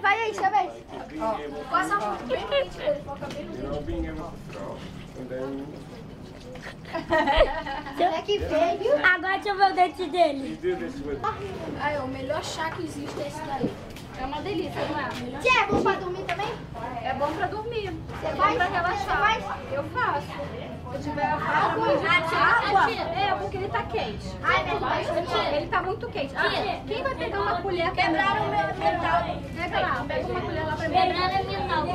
vai aí, sua vez. Passa a foto bem no dente dele, foca bem no Será que veio? Agora deixa eu ver o dente dele. Aí, o melhor chá que existe é esse daí. É uma delícia, não é? Tia, é bom pra dormir também? É bom pra dormir. Você é faz? bom pra relaxar. Eu faço. Eu tiver água, água? É, porque ele tá quente. Ai, Deus. Ele tá muito quente. Ah, quem vai pegar uma colher? Quebraram o meu metal. Pega lá, pega uma colher lá pra mim. Quebrando é mental.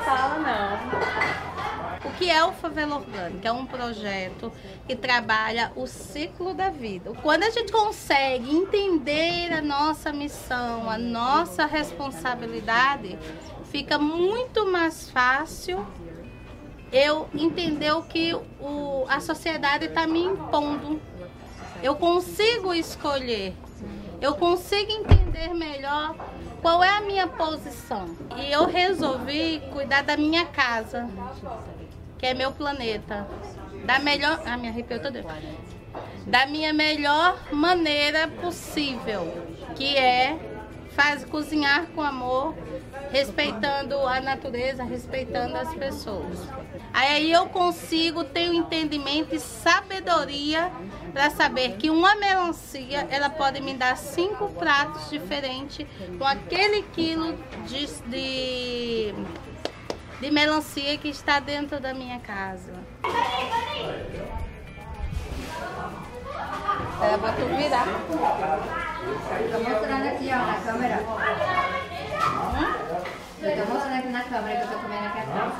Fala, não. O que é o Favela Orgânica? É um projeto que trabalha o ciclo da vida. Quando a gente consegue entender a nossa missão, a nossa responsabilidade, fica muito mais fácil eu entender o que o, a sociedade está me impondo. Eu consigo escolher, eu consigo entender melhor qual é a minha posição. E eu resolvi cuidar da minha casa, que é meu planeta. Da melhor. Ah, me arrepiou todo. Da minha melhor maneira possível, que é faz cozinhar com amor, respeitando a natureza, respeitando as pessoas. Aí eu consigo ter o entendimento e sabedoria para saber que uma melancia ela pode me dar cinco pratos diferentes com aquele quilo de, de, de melancia que está dentro da minha casa. É, vou tu virar. Tô mostrando aqui, ó, na câmera. Eu tô mostrando aqui na câmera que eu tô comendo aqui atrás.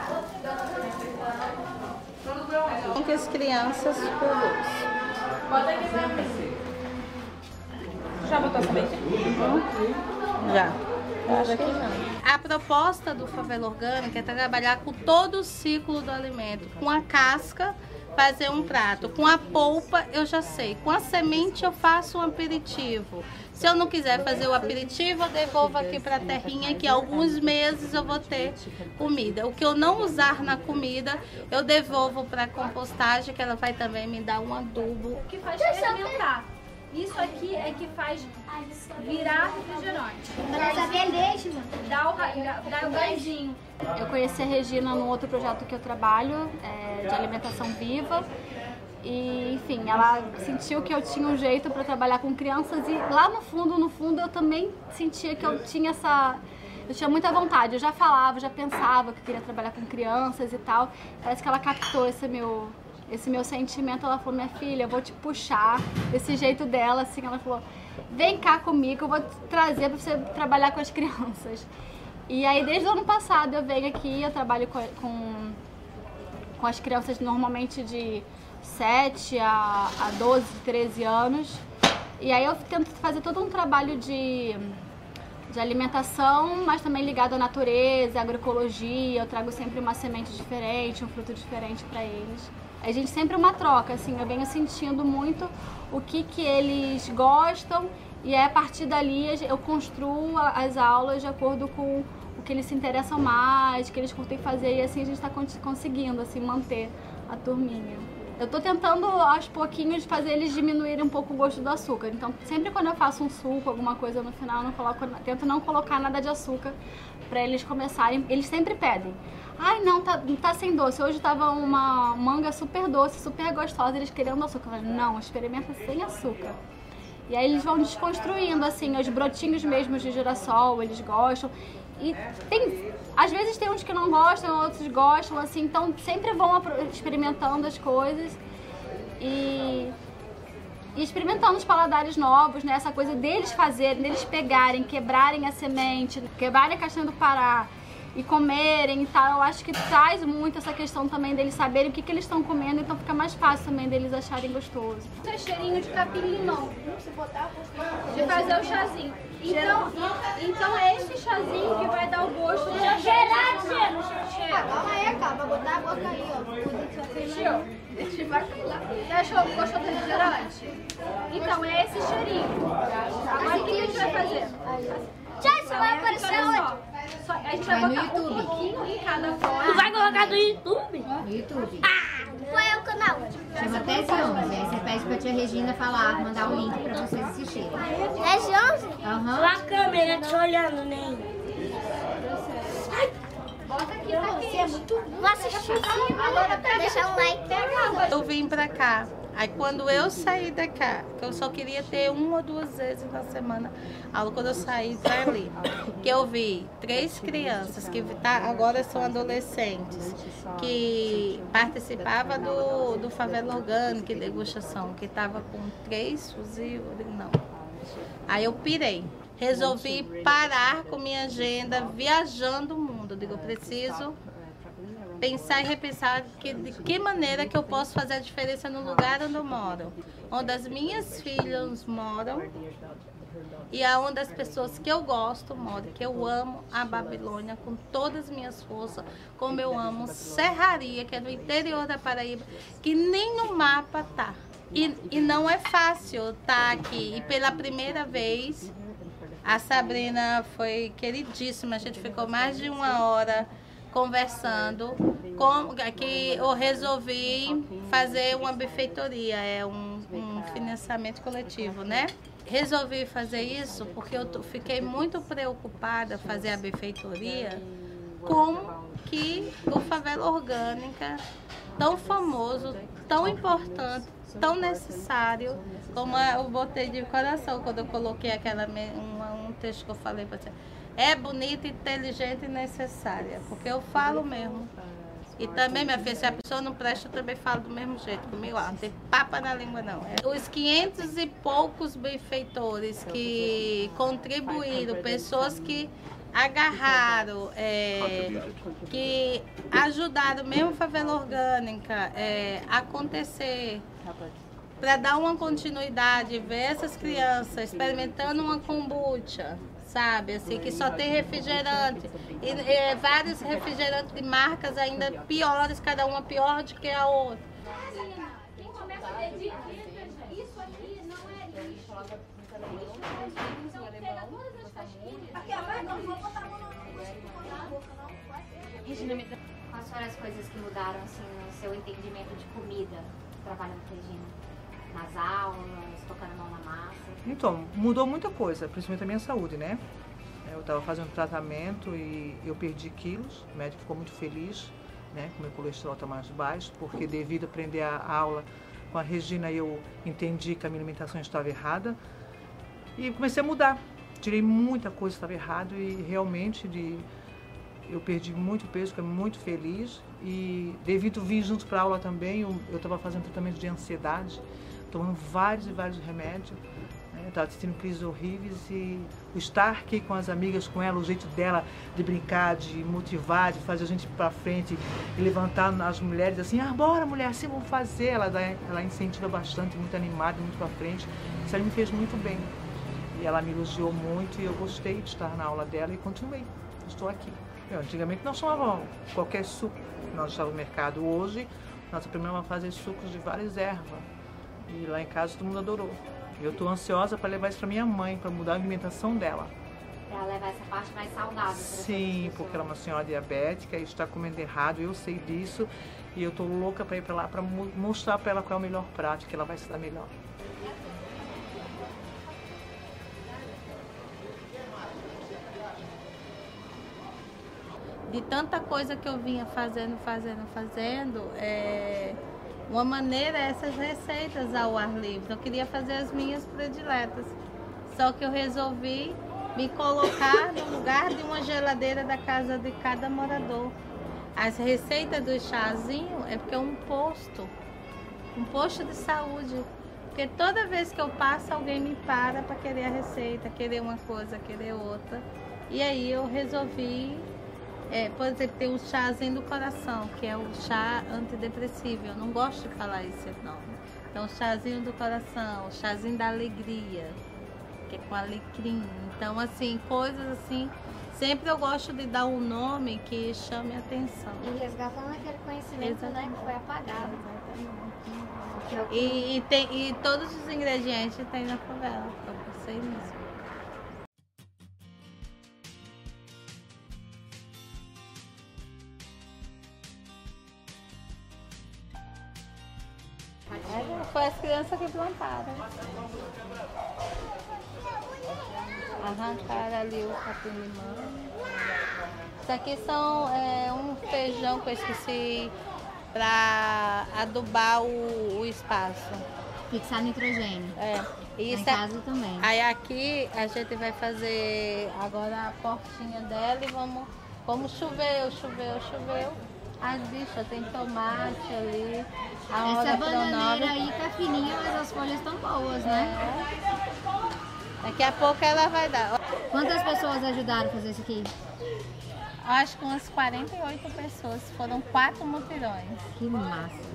Com que as crianças produzem. Já botou a semente? Já. Acho que não. A proposta do Favela Orgânica é trabalhar com todo o ciclo do alimento. Com a casca, fazer um prato. Com a polpa, eu já sei. Com a semente, eu faço um aperitivo. Se eu não quiser fazer o aperitivo, eu devolvo aqui para a terrinha, que alguns meses eu vou ter comida. O que eu não usar na comida, eu devolvo para a compostagem, que ela vai também me dar um adubo. O que faz fermentar. Isso aqui é que faz virar refrigerante. Mas essa é leite, mano. Dá o, dá o. Eu conheci a Regina num outro projeto que eu trabalho, é, de alimentação viva. E, enfim, ela sentiu que eu tinha um jeito para trabalhar com crianças e lá no fundo, no fundo, eu também sentia que eu tinha essa. Eu tinha muita vontade, eu já falava, já pensava que queria trabalhar com crianças e tal. Parece que ela captou esse meu, esse meu sentimento. Ela falou: Minha filha, eu vou te puxar. Desse jeito dela, assim, ela falou: Vem cá comigo, eu vou te trazer para você trabalhar com as crianças. E aí, desde o ano passado, eu venho aqui, eu trabalho com, com, com as crianças normalmente de 7 a, a 12, 13 anos. E aí eu tento fazer todo um trabalho de, de alimentação, mas também ligado à natureza, à agroecologia. Eu trago sempre uma semente diferente, um fruto diferente para eles. A gente sempre uma troca, assim, eu venho sentindo muito o que, que eles gostam e aí, a partir dali eu construo as aulas de acordo com o que eles se interessam mais, que eles curtem fazer e assim a gente está conseguindo assim manter a turminha. Eu tô tentando aos pouquinhos fazer eles diminuírem um pouco o gosto do açúcar. Então, sempre quando eu faço um suco, alguma coisa no final, eu coloco, tento não colocar nada de açúcar para eles começarem. Eles sempre pedem. Ai, não, tá, tá sem doce. Hoje tava uma manga super doce, super gostosa, eles querendo açúcar. Eu falei, não, experimenta sem açúcar. E aí eles vão desconstruindo, assim, os brotinhos mesmos de girassol, eles gostam. E tem. Às vezes tem uns que não gostam, outros gostam, assim, então sempre vão experimentando as coisas e, e experimentando os paladares novos, né? Essa coisa deles fazerem, deles pegarem, quebrarem a semente, quebrarem a castanha do Pará e comerem e tal. Eu acho que traz muito essa questão também deles saberem o que, que eles estão comendo, então fica mais fácil também deles acharem gostoso. Isso é cheirinho de capim-limão. De fazer o chazinho. Então, então é esse chazinho que vai dar o gosto de cheiro. Ah, calma aí, calma. botar a boca aí, ó. Achou, gostou do refrigerante? Então, é esse cheirinho. Agora o que a gente vai fazer? Tchau, isso vai aparecer onde? só. Só- a gente vai Vai no botar um YouTube. pouquinho em cada Tu folha. vai colocar no YouTube? No YouTube. Ah, qual é o canal? Chama Tese 11. Aí você pede pra tia Regina falar, mandar o link pra vocês assistirem. Tese 11? Aham. a câmera te olhando, nem. Bota aqui, tá aqui. Vou assistir. Agora deixa um like. Eu vim pra cá. Aí quando eu saí da cá, que eu só queria ter uma ou duas vezes na semana aula quando eu saí dali, que eu vi três crianças que tá, agora são adolescentes, que participava do, do favela orgânica degustação, que tava com três digo, não. Aí eu pirei. Resolvi parar com minha agenda viajando o mundo. Eu digo, eu preciso pensar e repensar que, de que maneira que eu posso fazer a diferença no lugar onde eu moro, onde as minhas filhas moram e aonde as pessoas que eu gosto moram, que eu amo a Babilônia com todas as minhas forças, como eu amo Serraria, que é no interior da Paraíba, que nem no mapa tá. E, e não é fácil estar aqui. E pela primeira vez, a Sabrina foi queridíssima. A gente ficou mais de uma hora conversando. Com, que eu resolvi fazer uma benfeitoria, é um, um financiamento coletivo, né? Resolvi fazer isso porque eu fiquei muito preocupada fazer a benfeitoria com que o Favela Orgânica, tão famoso, tão importante, tão necessário, como eu botei de coração quando eu coloquei aquela um texto que eu falei para você. É bonita, inteligente e necessária, porque eu falo mesmo. E também, minha filha, se a pessoa não presta, eu também falo do mesmo jeito comigo. ó, Não tem papa na língua, não. É, Os 500 e poucos benfeitores que contribuíram, pessoas que agarraram, é, que ajudaram mesmo a favela orgânica é, acontecer, para dar uma continuidade, ver essas crianças experimentando uma kombucha, sabe? Assim, que só tem refrigerante. E, e vários refrigerantes de marcas ainda piores, cada uma pior do que a outra. Quem começa a ter dica, isso aqui não é lixo. Então pega todas as casquinhas. Aqui, agora não vou botar a mão na Quais foram as coisas que mudaram assim, no seu entendimento de comida, trabalhando com a Regina? Nas aulas, tocando a mão na massa? Então, mudou muita coisa, principalmente a minha saúde, né? Eu estava fazendo tratamento e eu perdi quilos, o médico ficou muito feliz, né? Que meu colesterol está mais baixo, porque devido a aprender a aula com a Regina, eu entendi que a minha alimentação estava errada e comecei a mudar. Tirei muita coisa que estava errado e realmente de, eu perdi muito peso, fiquei muito feliz e devido vir junto para aula também, eu estava fazendo tratamento de ansiedade, tomando vários e vários remédios. né? Estava tendo crises horríveis e o estar aqui com as amigas, com ela, o jeito dela de brincar, de motivar, de fazer a gente para frente e levantar as mulheres assim, ah, bora mulher, assim vamos fazer. Ela, dá, ela incentiva bastante, muito animada, muito para frente. Isso aí me fez muito bem. E ela me elogiou muito e eu gostei de estar na aula dela e continuei. Estou aqui. Eu, antigamente nós tomávamos qualquer suco. Nós estávamos no mercado hoje, nós aprendemos a fazer sucos de várias ervas. E lá em casa todo mundo adorou. Eu estou ansiosa para levar isso para minha mãe, para mudar a alimentação dela. Pra levar essa parte mais saudável. Sim, porque ela é uma senhora diabética e está comendo errado, eu sei disso. E eu estou louca para ir para lá para mostrar para ela qual é o melhor prato, que ela vai se dar melhor. de tanta coisa que eu vinha fazendo, fazendo, fazendo, é, uma maneira é essas receitas ao ar livre. Eu queria fazer as minhas prediletas. Só que eu resolvi me colocar no lugar de uma geladeira da casa de cada morador. As receitas do chazinho é porque é um posto, um posto de saúde. Porque toda vez que eu passo, alguém me para para querer a receita, querer uma coisa, querer outra. E aí eu resolvi é, por exemplo, tem o chazinho do coração, que é o chá antidepressivo. Eu não gosto de falar esse nome. Então, o chazinho do coração, o chazinho da alegria, que é com alecrim. Então, assim, coisas assim Sempre eu gosto de dar um nome que chame a atenção. E resgatando aquele conhecimento né, que foi apagado. É que- E, e tem, e todos os ingredientes tem na favela, pra vocês mesmo. É, Foi as crianças que plantaram. Arrancaram ali o capim-limão. Isso aqui são é, um feijão que eu esqueci para adubar o, o espaço. Fixar nitrogênio. É. Isso é- casa também. Aí aqui a gente vai fazer agora a portinha dela e vamos. Como choveu, choveu, choveu. As bichas tem tomate ali. Essa bananeira aí tá fininha, mas as folhas estão boas, né? Daqui a pouco ela vai dar. Quantas pessoas ajudaram a fazer isso aqui? Acho que umas 48 pessoas. Foram quatro mutirões. Que massa.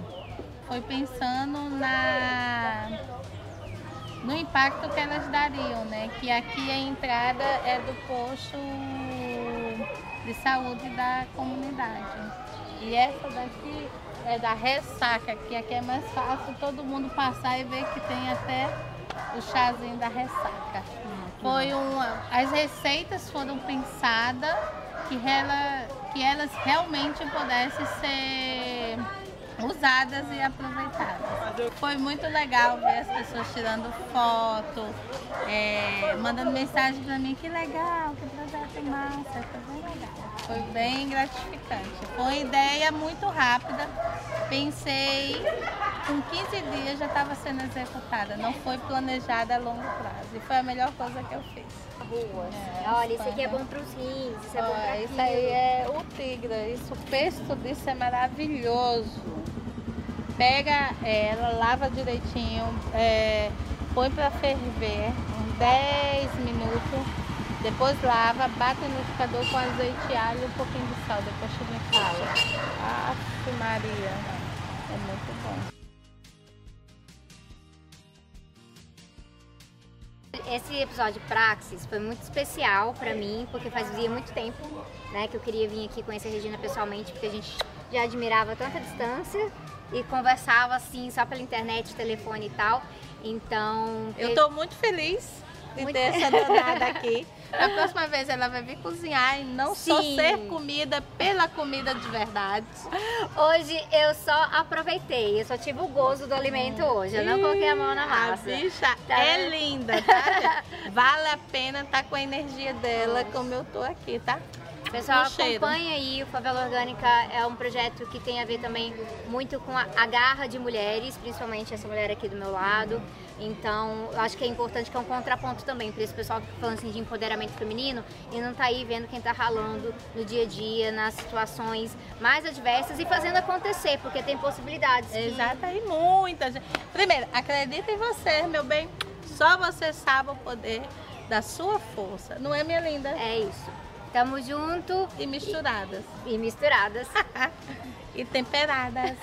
Foi pensando na no impacto que elas dariam, né? Que aqui a entrada é do posto de saúde da comunidade. E essa daqui é da ressaca, que aqui é mais fácil todo mundo passar e ver que tem até o chazinho da ressaca. Foi uma, as receitas foram pensadas que, ela, que elas realmente pudessem ser usadas e aproveitadas. Foi muito legal ver as pessoas tirando foto, é, mandando mensagem para mim, que legal, que projeto massa, foi bem legal. Foi bem gratificante. Foi uma ideia muito rápida. Pensei, com 15 dias já estava sendo executada. Não foi planejada a longo prazo. E foi a melhor coisa que eu fiz. Olha, isso aqui é bom pros rins, isso é bom pra Ó, isso aí é o tigre. Isso, o pesto disso é maravilhoso. Pega ela, lava direitinho, é, põe para ferver uns 10 minutos. Depois lava, bate no liquidificador com azeite, alho e um pouquinho de sal. Depois você me fala. Aff, Maria. É muito bom. Esse episódio Praxis foi muito especial pra mim, porque fazia muito tempo né, que eu queria vir aqui conhecer a Regina pessoalmente, porque a gente já admirava tanta distância e conversava assim só pela internet, telefone e tal. Então. Eu tô muito feliz de Muito- ter essa danada aqui. A próxima vez ela vai vir cozinhar e não só Sim. ser comida pela comida de verdade. Hoje eu só aproveitei, eu só tive o gozo do alimento hoje. Eu não coloquei a mão na A massa. bicha Tá é vendo? linda, tá? Vale a pena estar com a energia dela como eu tô aqui, tá? Pessoal, acompanha aí. O Favela Orgânica é um projeto que tem a ver também muito com a, a garra de mulheres, principalmente essa mulher aqui do meu lado. Então, eu acho que é importante que é um contraponto também para esse pessoal que fica falando assim de empoderamento feminino e não tá aí vendo quem tá ralando no dia a dia, nas situações mais adversas e fazendo acontecer, porque tem possibilidades. que- Exato, e muita gente. Primeiro, acredita em você, meu bem. Só você sabe o poder da sua força. Não é, minha linda? É isso. Tamo junto E misturadas. e misturadas. e temperadas.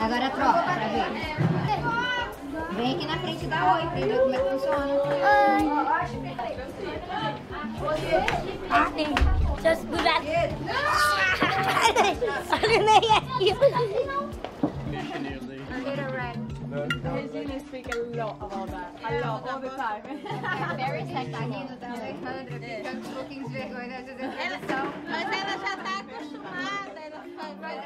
Agora troca pra ver. Vem aqui na frente dá oi pra ver como é que funciona. Deixa eu segurar. Olha nem aqui. Regina speak a lot about that. A lot, all the time. Very sexy. Tá tá Alejandra, ficando um pouquinho de vergonha de fazer Ela- mas ela já tá acostumada. Ela vai-